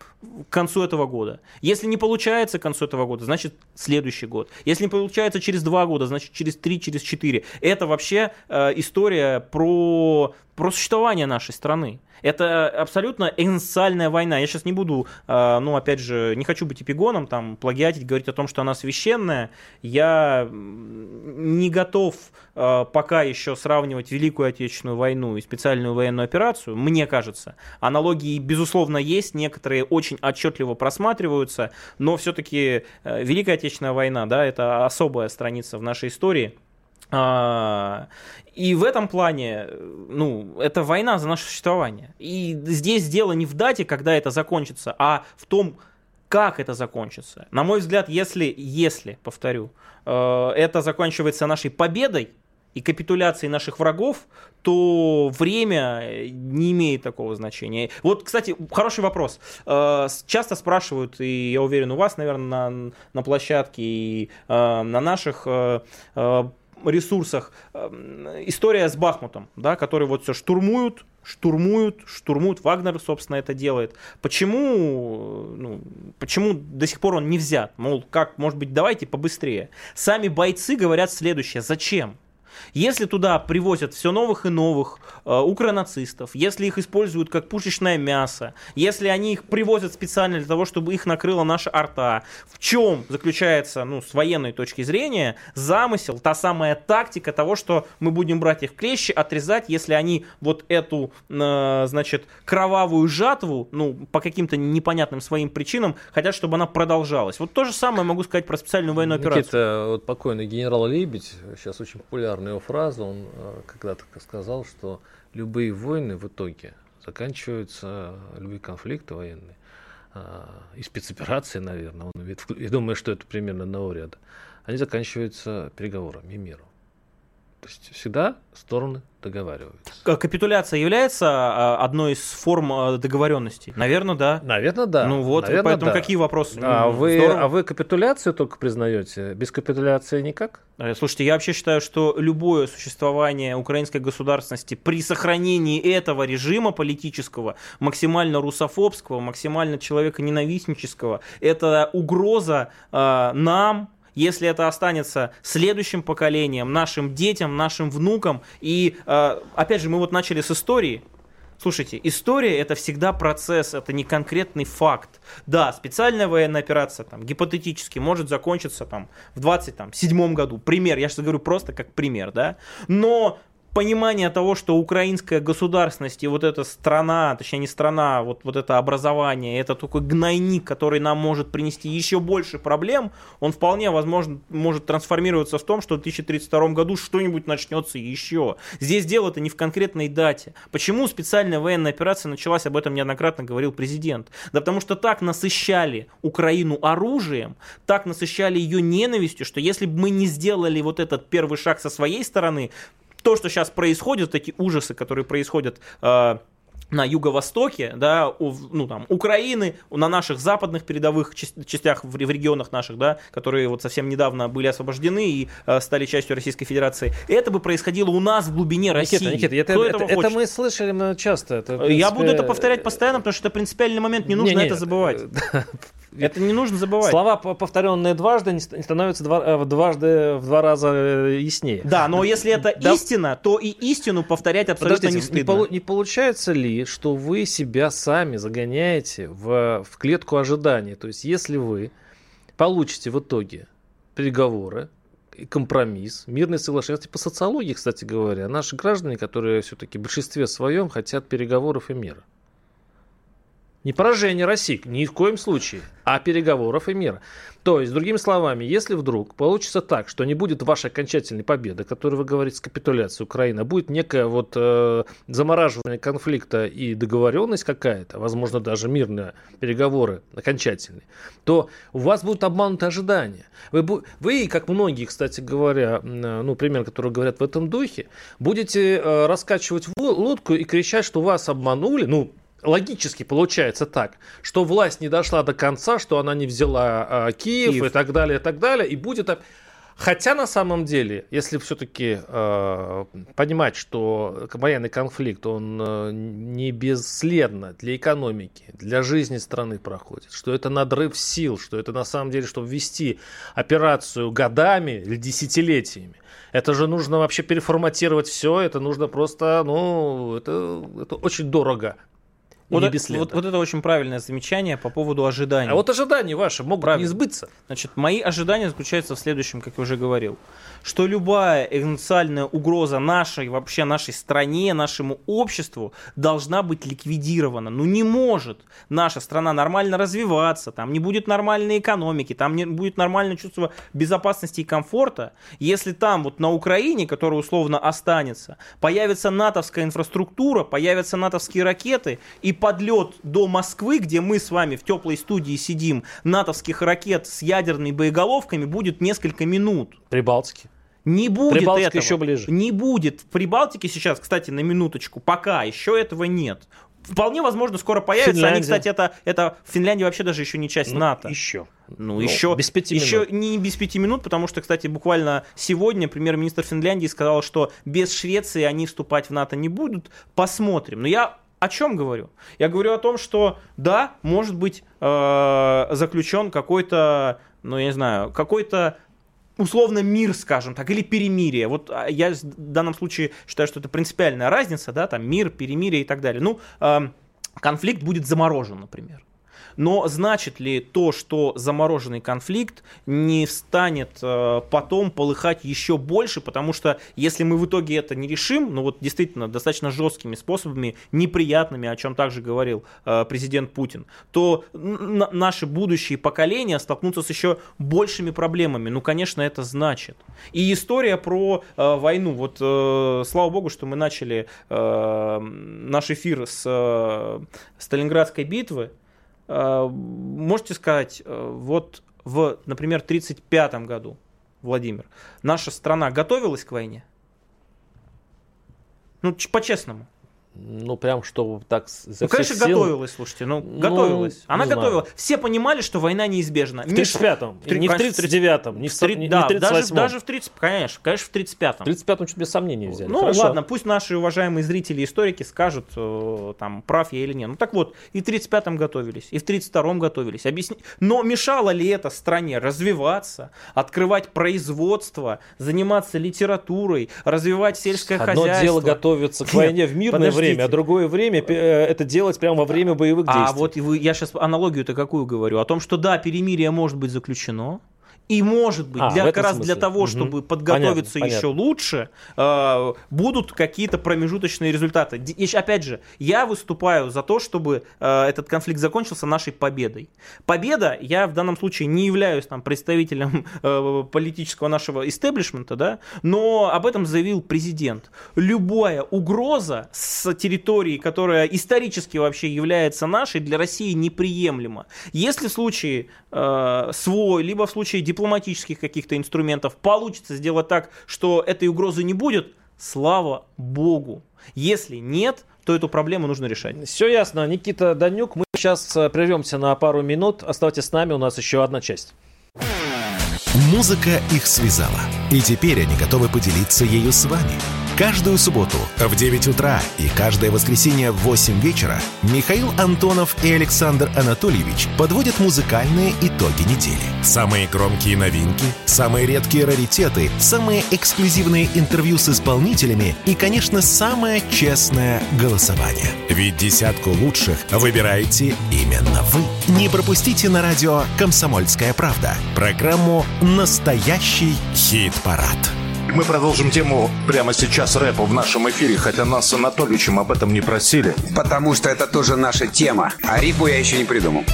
[SPEAKER 2] к концу этого года. Если не получается к концу этого года, значит следующий год. Если не получается через два года, значит через три, через четыре. Это вообще э, история про, про существование нашей страны. Это абсолютно экзистенциальная война. Я сейчас не буду, э, ну, опять же, не хочу быть эпигоном, там, плагиатить, говорить о том, что она священная. Я не готов э, пока еще сравнивать Великую Отечественную войну и специальную военную операцию. Мне кажется, аналогии, безусловно, есть, некоторые очень отчетливо просматриваются, но все-таки э, Великая Отечественная война, да, это особая страница в нашей истории. А, и в этом плане, ну, это война за наше существование. И здесь дело не в дате, когда это закончится, а в том, Как это закончится? На мой взгляд, если, если, повторю, э, это заканчивается нашей победой, и капитуляции наших врагов, то время не имеет такого значения. Вот, кстати, хороший вопрос. Э, часто спрашивают, и я уверен, у вас, наверное, на, на площадке и э, на наших ресурсах история с Бахмутом, да, который вот все штурмуют, штурмуют, штурмуют. Вагнер, собственно, это делает. Почему, ну, почему до сих пор он не взят? Мол, как, может быть, давайте побыстрее. Сами бойцы говорят следующее. Зачем? Если туда привозят все новых и новых э, укронацистов, если их используют как пушечное мясо, если они их привозят специально для того, чтобы их накрыла наша арта, в чем заключается, ну, с военной точки зрения, замысел, та самая тактика того, что мы будем брать их в клещи, отрезать, если они вот эту, э, значит, кровавую жатву, ну, по каким-то непонятным своим причинам, хотят, чтобы она продолжалась. Вот то же самое могу сказать про специальную военную
[SPEAKER 1] Никита,
[SPEAKER 2] операцию.
[SPEAKER 1] вот покойный генерал Лебедь, сейчас очень популярный его фраза, он э, когда-то сказал, что любые войны в итоге заканчиваются, любые конфликты военные, э, и спецоперации, наверное, он, я думаю, что это примерно одного ряда, они заканчиваются переговорами и миром. То есть всегда стороны договариваются.
[SPEAKER 2] Капитуляция является а, одной из форм а, договоренности? Наверное, да.
[SPEAKER 1] Наверное, да.
[SPEAKER 2] Ну вот,
[SPEAKER 1] Наверное,
[SPEAKER 2] поэтому
[SPEAKER 1] да.
[SPEAKER 2] какие вопросы?
[SPEAKER 1] А
[SPEAKER 2] Ну,
[SPEAKER 1] вы,
[SPEAKER 2] здорово.
[SPEAKER 1] а вы капитуляцию только признаете? Без капитуляции никак?
[SPEAKER 2] Э, Слушайте, я вообще считаю, что любое существование украинской государственности при сохранении этого режима политического, максимально русофобского, максимально человеконенавистнического, это угроза э, нам, если это останется следующим поколениям, нашим детям, нашим внукам. И, э, опять же, мы вот начали с истории. Слушайте, история это всегда процесс, это не конкретный факт. Да, специальная военная операция там гипотетически может закончиться там в 27 году. Пример, я сейчас говорю просто как пример, да. Но понимание того, что украинская государственность и вот эта страна, точнее не страна, вот, вот это образование, это такой гнойник, который нам может принести еще больше проблем, он вполне возможно может трансформироваться в том, что в 2032 году что-нибудь начнется еще. Здесь дело-то не в конкретной дате. Почему специальная военная операция началась, об этом неоднократно говорил президент. Да потому что так насыщали Украину оружием, так насыщали ее ненавистью, что если бы мы не сделали вот этот первый шаг со своей стороны, то, что сейчас происходит, эти ужасы, которые происходят э, на юго-востоке, да, у, ну там, Украины, на наших западных передовых частях, в, в регионах наших, да, которые вот совсем недавно были освобождены и э, стали частью Российской Федерации, это бы происходило у нас в глубине России.
[SPEAKER 1] Никита, Никита, это,
[SPEAKER 2] Кто
[SPEAKER 1] это,
[SPEAKER 2] этого
[SPEAKER 1] это
[SPEAKER 2] хочет?
[SPEAKER 1] мы слышали ну, часто. Это, в
[SPEAKER 2] Я
[SPEAKER 1] принципе,
[SPEAKER 2] буду это повторять постоянно, потому что это принципиальный момент, не нужно
[SPEAKER 1] Не-не,
[SPEAKER 2] это забывать. Это не нужно забывать.
[SPEAKER 1] Слова, по- повторенные дважды, не ст- не становятся два, э, дважды в два раза э, яснее.
[SPEAKER 2] Да, но если это
[SPEAKER 1] Да.
[SPEAKER 2] истина, то и истину повторять абсолютно
[SPEAKER 1] Подождите,
[SPEAKER 2] не
[SPEAKER 1] не,
[SPEAKER 2] стыдно.
[SPEAKER 1] полу- не получается ли, что вы себя сами загоняете в, в клетку ожидания? То есть, если вы получите в итоге переговоры, компромисс, мирное соглашение, по социологии, кстати говоря, наши граждане, которые все-таки в большинстве своем хотят переговоров и мира. Не поражение России, ни в коем случае, а переговоров и мира. То есть, другими словами, если вдруг получится так, что не будет вашей окончательной победы, которую вы говорите с капитуляцией Украины, а будет некое вот э, замораживание конфликта и договоренность какая-то, возможно, даже мирные переговоры окончательные, то у вас будут обмануты ожидания. Вы, вы, как многие, кстати говоря, э, ну, пример, которые говорят в этом духе, будете э, раскачивать лодку и кричать, что вас обманули, ну, логически получается так, что власть не дошла до конца, что она не взяла а, Киев,
[SPEAKER 2] Киев.
[SPEAKER 1] и так далее, и так далее, и будет... Хотя на самом деле, если все-таки понимать, что военный конфликт, он э, не бесследно для экономики, для жизни страны проходит, что это надрыв сил, что это на самом деле, чтобы вести операцию годами или десятилетиями, это же нужно вообще переформатировать все, это нужно просто, ну, это, это очень дорого.
[SPEAKER 2] Вот,
[SPEAKER 1] не
[SPEAKER 2] это-
[SPEAKER 1] бесследно.
[SPEAKER 2] вот- вот это очень правильное замечание по поводу ожиданий.
[SPEAKER 1] А вот ожидания ваши могут
[SPEAKER 2] Правильно.
[SPEAKER 1] не сбыться.
[SPEAKER 2] Значит, мои ожидания заключаются в следующем, как я уже говорил, что любая экзистенциальная угроза нашей, вообще нашей стране, нашему обществу должна быть ликвидирована. Ну не может наша страна нормально развиваться, там не будет нормальной экономики, там не будет нормального чувства безопасности и комфорта, если там вот на Украине, которая условно останется, появится натовская инфраструктура, появятся натовские ракеты, и подлет до Москвы, где мы с вами в теплой студии сидим, натовских ракет с ядерными боеголовками будет несколько минут.
[SPEAKER 1] Прибалтики.
[SPEAKER 2] Не будет
[SPEAKER 1] Прибалтика
[SPEAKER 2] этого.
[SPEAKER 1] еще ближе.
[SPEAKER 2] Не будет. В Прибалтике сейчас, кстати, на минуточку, пока еще этого нет. Вполне возможно, скоро появится. Они,
[SPEAKER 1] Финляндия.
[SPEAKER 2] кстати, это, это Финляндия вообще даже еще не часть НАТО.
[SPEAKER 1] Еще.
[SPEAKER 2] Ну, еще,
[SPEAKER 1] без пяти
[SPEAKER 2] еще
[SPEAKER 1] минут.
[SPEAKER 2] не без пяти минут, потому что, кстати, буквально сегодня премьер-министр Финляндии сказал, что без Швеции они вступать в НАТО не будут. Посмотрим. Но я о чем говорю? Я говорю о том, что да, может быть э, заключен какой-то, ну я не знаю, какой-то условно мир, скажем так, или перемирие. Вот а, я в данном случае считаю, что это принципиальная разница, да, там мир, перемирие и так далее. Ну, эм, конфликт будет заморожен, например. Но значит ли то, что замороженный конфликт не станет э, потом полыхать еще больше, потому что если мы в итоге это не решим, ну вот действительно достаточно жесткими способами, неприятными, о чем также говорил э, президент Путин, то наши будущие поколения столкнутся с еще большими проблемами. Ну, конечно, это значит. И история про э, войну. Вот э, слава богу, что мы начали э, наш эфир с э, Сталинградской битвы. Э, Можете сказать, э, вот в, например, 1935 году, Владимир, наша страна готовилась к войне? Ну, по-честному.
[SPEAKER 1] Ну, прям, что так изо
[SPEAKER 2] Ну, конечно,
[SPEAKER 1] сил.
[SPEAKER 2] готовилась, слушайте. Ну,
[SPEAKER 1] Ну,
[SPEAKER 2] готовилась. Она
[SPEAKER 1] не знаю.
[SPEAKER 2] готовила. Все понимали, что война неизбежна.
[SPEAKER 1] В 35-м,
[SPEAKER 2] Три-
[SPEAKER 1] не в
[SPEAKER 2] конечно,
[SPEAKER 1] 39-м, не в,
[SPEAKER 2] В
[SPEAKER 1] сор-
[SPEAKER 2] три-
[SPEAKER 1] не
[SPEAKER 2] да,
[SPEAKER 1] в 38-м.
[SPEAKER 2] даже, даже в 30, конечно, конечно, в 35-м.
[SPEAKER 1] В 35-м чуть без сомнений взяли.
[SPEAKER 2] Ну
[SPEAKER 1] Хорошо.
[SPEAKER 2] ладно, пусть наши уважаемые зрители и историки скажут, э, там, прав я или нет. Ну так вот, и в 35-м готовились, и в 32-м готовились. Объясни... Но мешало ли это стране развиваться, открывать производство, заниматься литературой, развивать сельское
[SPEAKER 1] Одно
[SPEAKER 2] хозяйство?
[SPEAKER 1] дело готовиться к войне в мирное
[SPEAKER 2] подождите.
[SPEAKER 1] Время, а другое время э, это делать прямо во время боевых действий.
[SPEAKER 2] А вот я сейчас аналогию-то какую говорю? О том, что да, перемирие может быть заключено, и может быть,
[SPEAKER 1] А,
[SPEAKER 2] для, как раз для
[SPEAKER 1] смысле.
[SPEAKER 2] того,
[SPEAKER 1] Мгм.
[SPEAKER 2] чтобы подготовиться
[SPEAKER 1] Понятно,
[SPEAKER 2] еще лучше, э, будут какие-то промежуточные результаты. И опять же, я выступаю за то, чтобы э, этот конфликт закончился нашей победой. Победа, я в данном случае не являюсь там представителем э, политического нашего истеблишмента, да, но об этом заявил президент. Любая угроза с территории, которая исторически вообще является нашей, для России неприемлема. Если в случае э, свой, либо в случае дипломатических каких-то инструментов получится сделать так, что этой угрозы не будет, слава богу. Если нет, то эту проблему нужно решать.
[SPEAKER 1] Все ясно. Никита Данюк, мы сейчас э, прервемся на пару минут. Оставайтесь с нами, у нас еще одна часть.
[SPEAKER 3] Музыка их связала. И теперь они готовы поделиться ею с вами. Каждую субботу в 9 утра и каждое воскресенье в 8 вечера Михаил Антонов и Александр Анатольевич подводят музыкальные итоги недели. Самые громкие новинки, самые редкие раритеты, самые эксклюзивные интервью с исполнителями и, конечно, самое честное голосование. Ведь десятку лучших выбираете именно вы. Не пропустите на радио «Комсомольская правда» программу «Настоящий хит-парад».
[SPEAKER 4] Мы продолжим тему прямо сейчас рэпа в нашем эфире, хотя нас с Анатольевичем об этом не просили.
[SPEAKER 5] Потому что это тоже наша тема. А рифму я еще не придумал.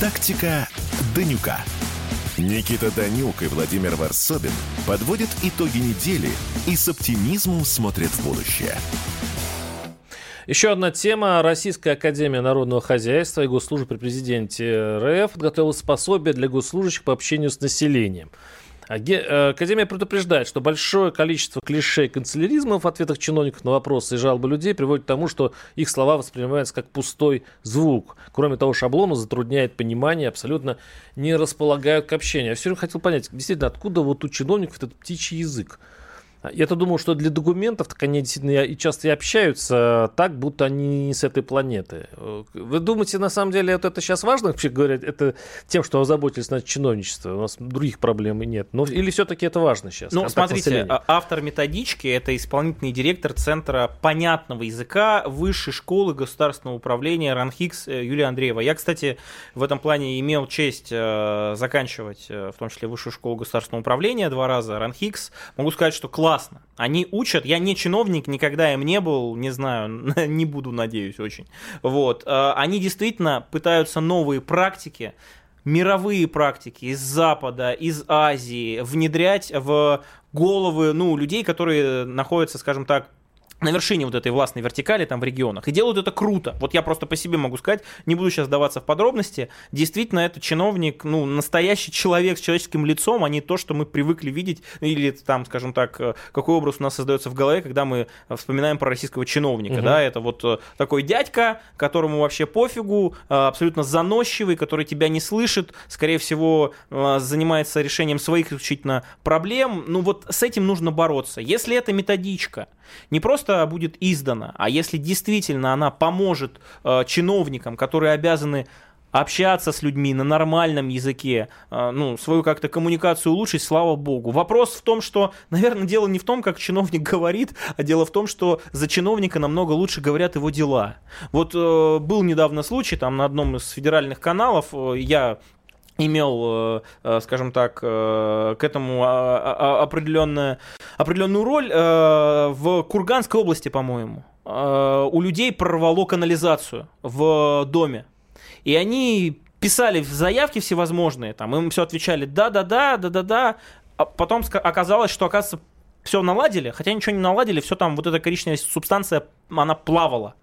[SPEAKER 3] Тактика Данюка. Никита Данюк и Владимир Варсобин подводят итоги недели и с оптимизмом смотрят в будущее.
[SPEAKER 1] Еще одна тема. Российская Академия Народного Хозяйства и Госслужбы при президенте РФ подготовила пособие для госслужащих по общению с населением. Э, Академия предупреждает, что большое количество клише и канцеляризма в ответах чиновников на вопросы и жалобы людей приводит к тому, что их слова воспринимаются как пустой звук. Кроме того, шаблону затрудняет понимание, абсолютно не располагают к общению. Я все время хотел понять, действительно, откуда вот у чиновников этот птичий язык? Я-то думал, что для документов так они действительно и часто и общаются так, будто они не с этой планеты. Вы думаете, на самом деле, вот это сейчас важно, вообще говоря, это тем, что озаботились на чиновничество? У нас других проблем и нет. Но, или все-таки это важно сейчас?
[SPEAKER 2] Ну, смотрите,
[SPEAKER 1] населения?
[SPEAKER 2] а- автор методички – это исполнительный директор Центра понятного языка Высшей школы государственного управления РАНХИКС э, Юлия Андреева. Я, кстати, в этом плане имел честь э, заканчивать, э, в том числе Высшую школу государственного управления два раза, РАНХИКС. Могу сказать, что классно. Они учат, я не чиновник, никогда им не был, не знаю, не буду, надеюсь, очень. Вот. Э, Они действительно пытаются новые практики, мировые практики из Запада, из Азии внедрять в головы ну, людей, которые находятся, скажем так, на вершине вот этой властной вертикали там в регионах. И делают это круто. Вот я просто по себе могу сказать, не буду сейчас даваться в подробности. Действительно, это чиновник, ну, настоящий человек с человеческим лицом, а не то, что мы привыкли видеть, или там, скажем так, э, какой образ у нас создается в голове, когда мы вспоминаем про российского чиновника. Угу. Да, это вот э, такой дядька, которому вообще пофигу, э, абсолютно заносчивый, который тебя не слышит, скорее всего, занимается решением своих исключительно проблем. Ну вот с этим нужно бороться. Если это методичка, не просто будет издана, а если действительно она поможет э, чиновникам, которые обязаны общаться с людьми на нормальном языке, э, ну, свою как-то коммуникацию улучшить, слава богу. Вопрос в том, что, наверное, дело не в том, как чиновник говорит, а дело в том, что за чиновника намного лучше говорят его дела. Вот э, был недавно случай, там на одном из федеральных каналов, э, я имел, э, э, скажем так, э, к этому определенную, определенную роль в Курганской области, по-моему. У людей прорвало канализацию в доме. И они писали в заявки всевозможные, там, им все отвечали да-да-да, да-да-да, а потом оказалось, что, оказывается, все наладили, хотя ничего не наладили, все там, вот эта коричневая субстанция, она плавала.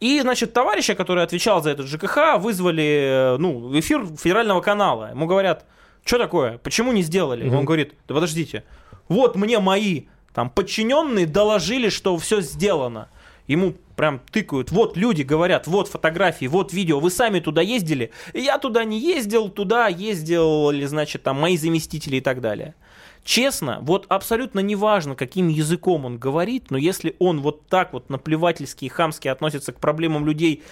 [SPEAKER 2] И, значит, товарища, который отвечал за этот ЖКХ, вызвали ну, в эфир федерального канала. Ему говорят, что такое, почему не сделали? Угу. Он говорит, да подождите, вот мне мои там подчиненные доложили, что все сделано. Ему прям тыкают, вот люди говорят, вот фотографии, вот видео, вы сами туда ездили? Я туда не ездил, туда ездили, значит, там мои заместители и так далее. Честно, вот абсолютно неважно, каким языком он говорит, но если он вот так вот наплевательски и хамски относится к проблемам людей,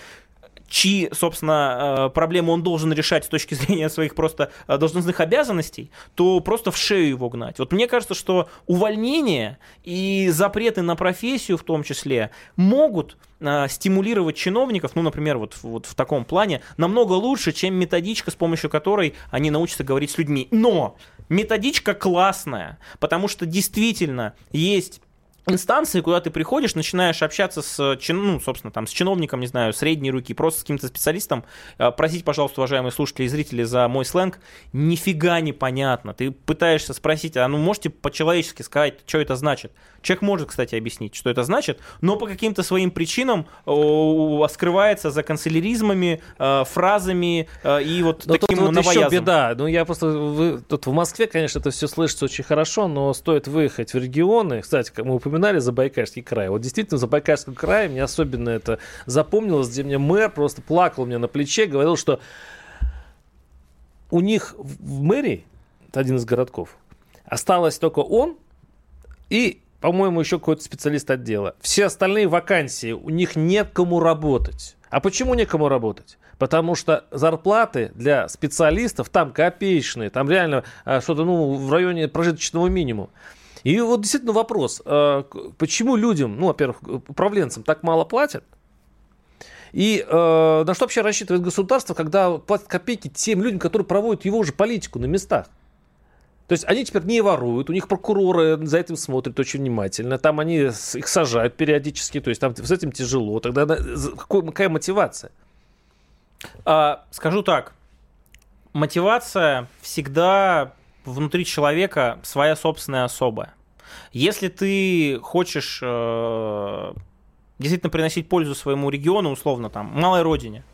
[SPEAKER 2] чьи, собственно, э, проблемы он должен решать с точки зрения своих просто э, должностных обязанностей, то просто в шею его гнать. Вот мне кажется, что увольнение и запреты на профессию в том числе могут э, стимулировать чиновников, ну, например, вот, вот в таком плане, намного лучше, чем методичка, с помощью которой они научатся говорить с людьми. Но методичка классная, потому что действительно есть инстанции, куда ты приходишь, начинаешь общаться с, ну, собственно, там, с чиновником, не знаю, средней руки, просто с каким-то специалистом, э, просить, пожалуйста, уважаемые слушатели и зрители, за мой сленг, нифига не понятно. Ты пытаешься спросить, а ну можете по-человечески сказать, что это значит? Человек может, кстати, объяснить, что это значит, но по каким-то своим причинам скрывается за канцеляризмами, э, фразами э, и вот но таким тут вот еще
[SPEAKER 1] беда. Ну, я просто... Вы, тут в Москве, конечно, это все слышится очень хорошо, но стоит выехать в регионы. Кстати, мы упоминали Забайкальский край. Вот действительно, в Забайкальском крае мне особенно это запомнилось, где мне мэр просто плакал мне на плече, говорил, что у них в мэрии, один из городков, осталось только он и по-моему, еще какой-то специалист отдела. Все остальные вакансии, у них нет кому работать. А почему некому работать? Потому что зарплаты для специалистов там копеечные, там реально а, что-то ну, в районе прожиточного минимума. И вот действительно вопрос, а, почему людям, ну, во-первых, управленцам так мало платят, и э, на что вообще рассчитывает государство, когда платят копейки тем людям, которые проводят его же политику на местах? То есть они теперь не воруют, у них прокуроры за этим смотрят очень внимательно, там они их сажают периодически, то есть там с этим тяжело. Тогда какой, какая мотивация?
[SPEAKER 2] А, скажу так, мотивация всегда внутри человека своя собственная особая. Если ты хочешь э, действительно приносить пользу своему региону, условно там, малой родине,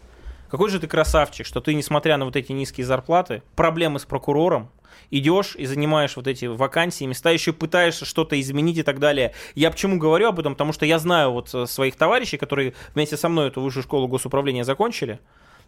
[SPEAKER 2] какой же ты красавчик, что ты, несмотря на вот эти низкие зарплаты, проблемы с прокурором, идешь и занимаешь вот эти вакансии, места, еще пытаешься что-то изменить и так далее. Я почему говорю об этом? Потому что я знаю вот э, своих товарищей, которые вместе со мной эту высшую школу госуправления закончили.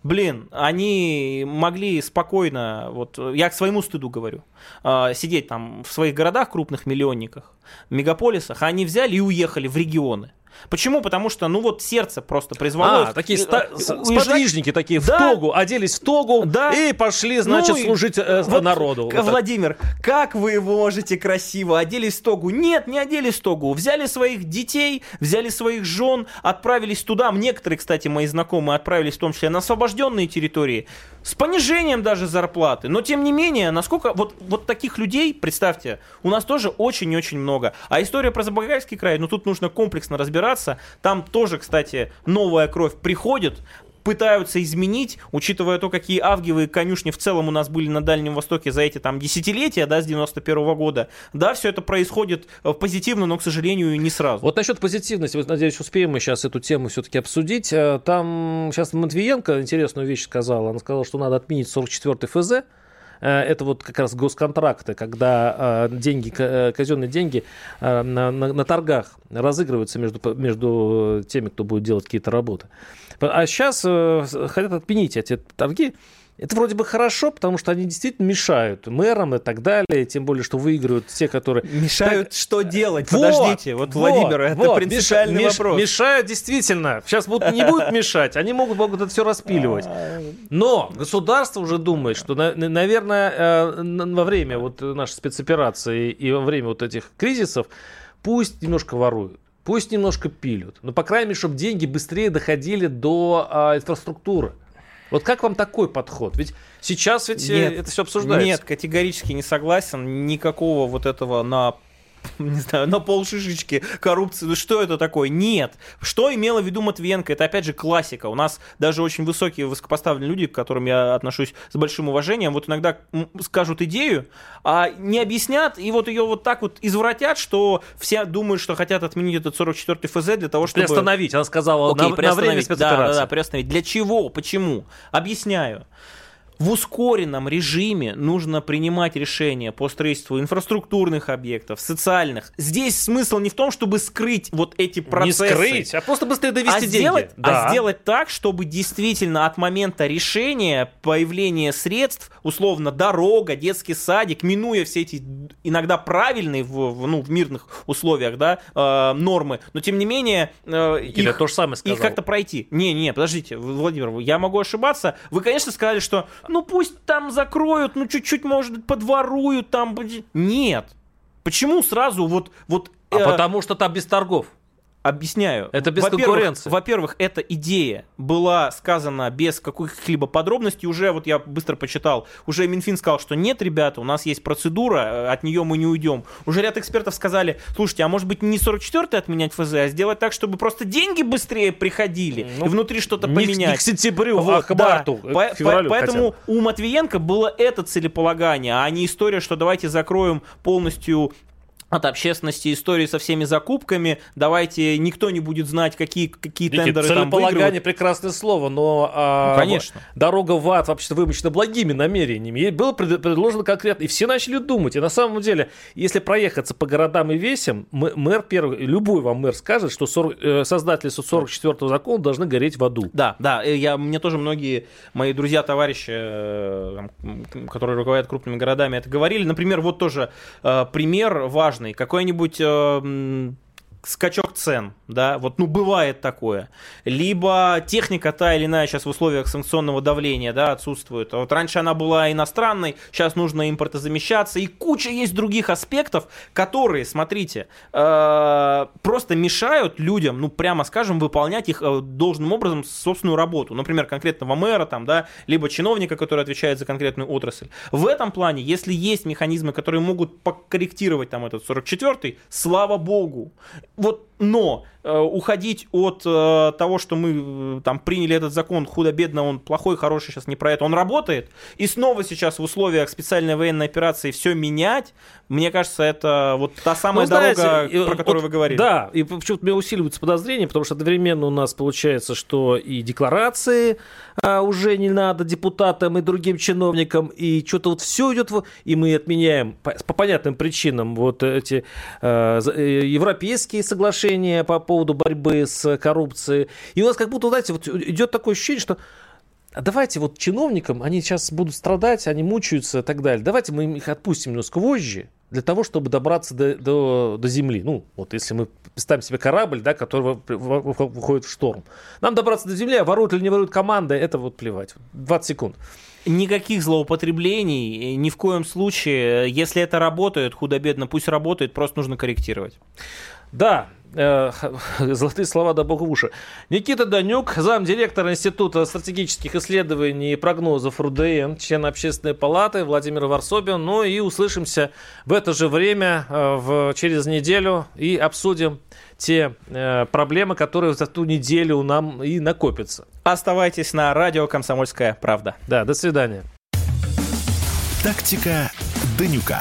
[SPEAKER 2] Блин, они могли спокойно, вот я к своему стыду говорю, э, сидеть там в своих городах крупных миллионниках, мегаполисах, а они взяли и уехали в регионы. Почему? Потому что, ну вот сердце просто призвало.
[SPEAKER 1] А, такие ста- уезжать... сподвижники такие да. в тогу, оделись в тогу да. и пошли, значит, ну, служить э, вот, народу.
[SPEAKER 2] Владимир, как вы можете красиво оделись в тогу? Нет, не оделись в тогу. Взяли своих детей, взяли своих жен, отправились туда. Некоторые, кстати, мои знакомые отправились в том числе на освобожденные территории с понижением даже зарплаты. Но тем не менее, насколько вот, вот таких людей, представьте, у нас тоже очень-очень много. А история про Забайкальский край, ну тут нужно комплексно разбираться. Там тоже, кстати, новая кровь приходит. Пытаются изменить, учитывая то, какие авгиевые конюшни в целом у нас были на Дальнем Востоке за эти там десятилетия, да, с 91 -го года, да, все это происходит э, позитивно, но, к сожалению, не сразу.
[SPEAKER 1] Вот насчет позитивности, вот, надеюсь, успеем мы сейчас эту тему все-таки обсудить. Э, там сейчас Матвиенко интересную вещь сказала. Она сказала, что надо отменить 44-й ФЗ, это вот как раз госконтракты, когда деньги, казенные деньги на, на, на торгах разыгрываются между, между теми, кто будет делать какие-то работы. А сейчас э, хотят отменить эти торги. Это вроде бы хорошо, потому что они действительно мешают мэрам и так далее, тем более, что выигрывают те, которые...
[SPEAKER 2] Мешают так... что делать? Вот, Подождите, вот, вот Владимир, это вот, принципиальный меш... вопрос.
[SPEAKER 1] Мешают действительно. Сейчас будут, не будут мешать, они могут, могут это все распиливать. Но государство уже думает, что, наверное, э, во время вот нашей спецоперации и во время вот этих кризисов пусть немножко воруют. Пусть немножко пилют, но, по крайней мере, чтобы деньги быстрее доходили до а, инфраструктуры. Вот как вам такой подход? Ведь сейчас ведь э, нет, это все обсуждается.
[SPEAKER 2] Нет, категорически не согласен. Никакого вот этого на не знаю, на пол шишечки коррупции. Ну что это такое? Нет. Что имела в виду Матвиенко? Это опять же классика. У нас даже очень высокие, высокопоставленные люди, к которым я отношусь с большим уважением, вот иногда скажут идею, а не объяснят, и вот ее вот так вот извратят, что все думают, что хотят отменить этот 44-й ФЗ для того, чтобы...
[SPEAKER 1] Приостановить, она сказала, Окей, на, на время спецоперации. Да, да, да,
[SPEAKER 2] приостановить. Для чего? Почему? Объясняю в ускоренном режиме нужно принимать решения по строительству инфраструктурных объектов, социальных. Здесь смысл не в том, чтобы скрыть вот эти процессы.
[SPEAKER 1] Не скрыть, а просто быстрее довести а деньги.
[SPEAKER 2] Сделать, а да. А сделать так, чтобы действительно от момента решения, появления средств, условно, дорога, детский садик, минуя все эти иногда правильные в, в, ну, в мирных условиях, да, э, нормы, но тем не менее
[SPEAKER 1] э, их, то же самое сказал.
[SPEAKER 2] их как-то пройти. Не, не, подождите, Владимир, я могу ошибаться. Вы, конечно, сказали, что ну пусть там закроют, ну чуть-чуть, может, подворуют там. Нет. Почему сразу вот... вот
[SPEAKER 1] а э, потому что там без торгов.
[SPEAKER 2] Объясняю.
[SPEAKER 1] Это без во-первых, конкуренции.
[SPEAKER 2] Во-первых, эта идея была сказана без каких-либо подробностей. Уже, вот я быстро почитал, уже Минфин сказал, что нет, ребята, у нас есть процедура, э, от нее мы не уйдем. Уже ряд экспертов сказали, слушайте, а может быть не 44-й отменять ФЗ, а сделать так, чтобы просто деньги быстрее приходили ну, и внутри что-то
[SPEAKER 1] не,
[SPEAKER 2] поменять. Не
[SPEAKER 1] к сентябрю, вот, а к марту,
[SPEAKER 2] да. по- по- Поэтому у Матвиенко было это целеполагание, а не история, что давайте закроем полностью от общественности истории со всеми закупками. Давайте никто не будет знать, какие, какие Дикий, тендеры там выигрывают.
[SPEAKER 1] прекрасное слово, но а,
[SPEAKER 2] ну, конечно.
[SPEAKER 1] дорога в ад вообще вымощена благими намерениями. Ей было предложено конкретно, и все начали думать. И на самом деле, если проехаться по городам и весям, мэр первый, любой вам мэр скажет, что 40, э, создатели 44-го закона должны гореть в аду.
[SPEAKER 2] Да, да. Я, мне тоже многие мои друзья, товарищи, э, которые руководят крупными городами, это говорили. Например, вот тоже э, пример важный важный, какой-нибудь э, скачок цен, да, вот, ну, бывает такое. Либо техника та или иная сейчас в условиях санкционного давления, да, отсутствует. Вот раньше она была иностранной, сейчас нужно импортозамещаться, и куча есть других аспектов, которые, смотрите, э, просто мешают людям, ну, прямо скажем, выполнять их э, должным образом собственную работу. Например, конкретного мэра, там, да, либо чиновника, который отвечает за конкретную отрасль. В этом плане, если есть механизмы, которые могут покорректировать там этот 44-й, слава богу вот, но уходить от э, того, что мы э, там приняли этот закон худо-бедно, он плохой, хороший, сейчас не про это, он работает, и снова сейчас в условиях специальной военной операции все менять, мне кажется, это вот та самая ну, дорога, знаете, про которую вот, вы говорили.
[SPEAKER 1] Да, и почему-то у меня усиливаются подозрения, потому что одновременно у нас получается, что и декларации а, уже не надо депутатам и другим чиновникам, и что-то вот все идет, и мы отменяем по, по понятным причинам вот эти а, европейские соглашения по поводу борьбы с коррупцией. И у нас как будто, знаете, вот идет такое ощущение, что давайте вот чиновникам, они сейчас будут страдать, они мучаются и так далее. Давайте мы их отпустим немножко вожжи, для того, чтобы добраться до, до, до земли. Ну, вот если мы представим себе корабль, да, который выходит в шторм. Нам добраться до земли, а воруют или не воруют команда, это вот плевать. 20 секунд.
[SPEAKER 2] Никаких злоупотреблений, ни в коем случае. Если это работает, худо-бедно, пусть работает, просто нужно корректировать.
[SPEAKER 1] Да, э, золотые слова до бога в уши. Никита Данюк, замдиректор Института стратегических исследований и прогнозов РУДН, член Общественной палаты, Владимир Варсобин. Ну и услышимся в это же время э, в, через неделю и обсудим те э, проблемы, которые за ту неделю нам и накопятся.
[SPEAKER 2] Оставайтесь на радио «Комсомольская правда».
[SPEAKER 1] Да, до свидания.
[SPEAKER 3] Тактика Данюка.